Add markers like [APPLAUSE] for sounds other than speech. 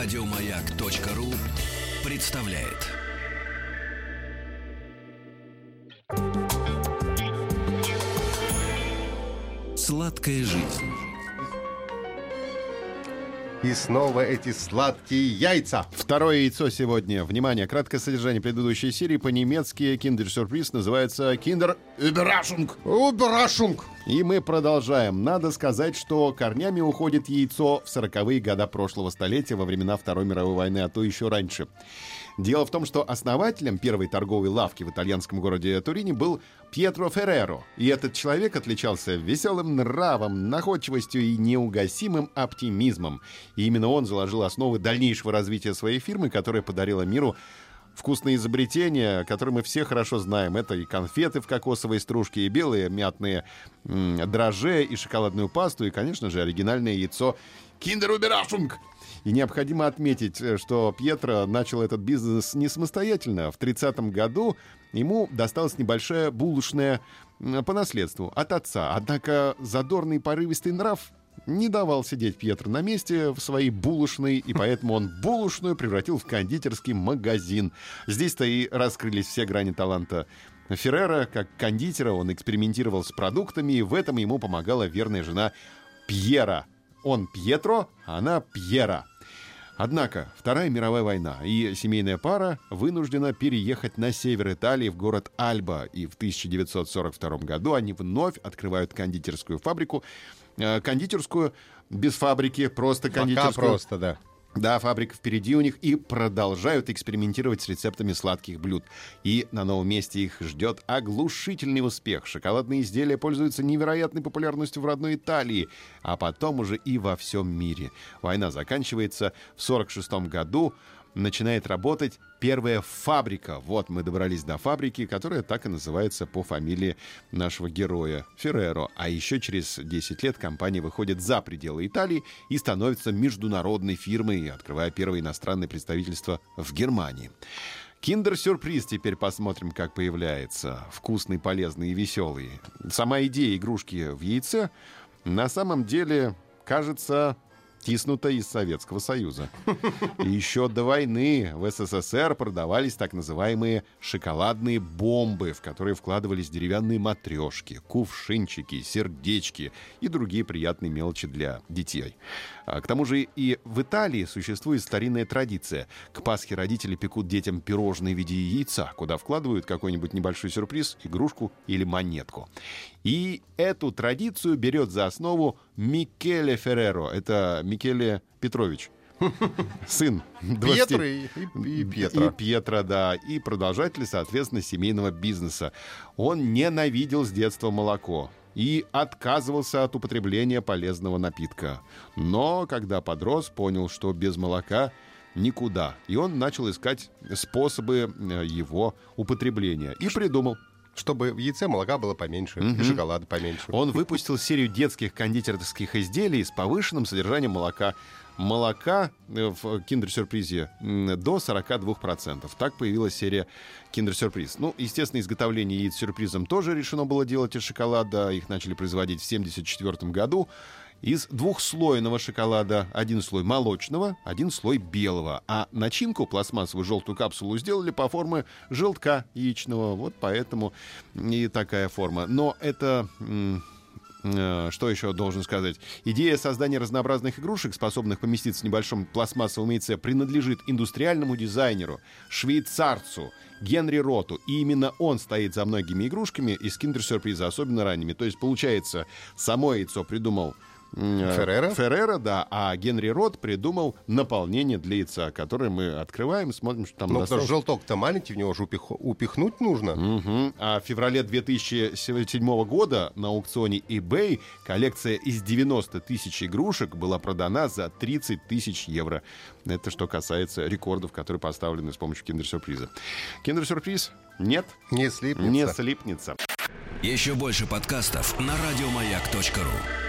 Радиомаяк.ру представляет. Сладкая жизнь. И снова эти сладкие яйца. Второе яйцо сегодня. Внимание, краткое содержание предыдущей серии по-немецки киндер-сюрприз называется киндер Überraschung. Убрашунг. И мы продолжаем. Надо сказать, что корнями уходит яйцо в 40-е года прошлого столетия во времена Второй мировой войны, а то еще раньше. Дело в том, что основателем первой торговой лавки в итальянском городе Турине был Пьетро Ферреро. И этот человек отличался веселым нравом, находчивостью и неугасимым оптимизмом. И именно он заложил основы дальнейшего развития своей фирмы, которая подарила миру вкусные изобретения, которые мы все хорошо знаем. Это и конфеты в кокосовой стружке, и белые мятные м, дрожжи, и шоколадную пасту, и, конечно же, оригинальное яйцо Kinder Überraschung. И необходимо отметить, э, что Пьетро начал этот бизнес не самостоятельно. В 30-м году ему досталась небольшая булочная по наследству от отца. Однако задорный порывистый нрав не давал сидеть Пьетро на месте в своей булочной, и поэтому он булочную превратил в кондитерский магазин. Здесь-то и раскрылись все грани таланта Феррера. Как кондитера он экспериментировал с продуктами, и в этом ему помогала верная жена Пьера. Он Пьетро, а она Пьера. Однако Вторая мировая война, и семейная пара вынуждена переехать на север Италии в город Альба. И в 1942 году они вновь открывают кондитерскую фабрику. Э, кондитерскую без фабрики, просто Пока кондитерскую. просто, да. Да, фабрика впереди у них и продолжают экспериментировать с рецептами сладких блюд. И на новом месте их ждет оглушительный успех. Шоколадные изделия пользуются невероятной популярностью в родной Италии, а потом уже и во всем мире. Война заканчивается в 46 году. Начинает работать первая фабрика. Вот мы добрались до фабрики, которая так и называется по фамилии нашего героя Ферреро. А еще через 10 лет компания выходит за пределы Италии и становится международной фирмой, открывая первое иностранное представительство в Германии. Киндер-сюрприз теперь посмотрим, как появляется. Вкусный, полезный и веселый. Сама идея игрушки в яйце на самом деле кажется тиснута из Советского Союза. И еще до войны в СССР продавались так называемые шоколадные бомбы, в которые вкладывались деревянные матрешки, кувшинчики, сердечки и другие приятные мелочи для детей. А, К тому же и в Италии существует старинная традиция. К Пасхе родители пекут детям пирожные в виде яйца, куда вкладывают какой-нибудь небольшой сюрприз, игрушку или монетку. И эту традицию берет за основу Микеле Ферреро. Это Микеле Петрович. [LAUGHS] Сын 20 Пьетро и, и- и Пьетро. и Пьетро, да. И продолжатель, соответственно, семейного бизнеса. Он ненавидел с детства молоко и отказывался от употребления полезного напитка. Но, когда подрос, понял, что без молока никуда. И он начал искать способы э, его употребления. И придумал. Чтобы в яйце молока было поменьше, и шоколада поменьше. Он выпустил серию детских кондитерских изделий с повышенным содержанием молока. Молока э, в киндер-сюрпризе до 42%. Так появилась серия киндер-сюрприз. Ну, естественно, изготовление яиц сюрпризом тоже решено было делать из шоколада. Их начали производить в 1974 году. Из двухслойного шоколада один слой молочного, один слой белого. А начинку, пластмассовую желтую капсулу, сделали по форме желтка яичного. Вот поэтому и такая форма. Но это... Э, Что еще должен сказать? Идея создания разнообразных игрушек, способных поместиться в небольшом пластмассовом яйце, принадлежит индустриальному дизайнеру, швейцарцу Генри Роту. И именно он стоит за многими игрушками из киндер-сюрприза, особенно ранними. То есть, получается, само яйцо придумал Феррера? Феррера, да, а Генри Рот придумал наполнение для яйца, которое мы открываем, смотрим, что там Ну, потому что досталось. желток-то маленький, в него же упих- упихнуть нужно. Мгм. А в феврале 2007 года на аукционе eBay коллекция из 90 тысяч игрушек была продана за 30 тысяч евро. Это что касается рекордов, которые поставлены с помощью киндер-сюрприза. Киндер-сюрприз? Нет, Не слипнется. не слипнется. Еще больше подкастов на радиомаяк.ру.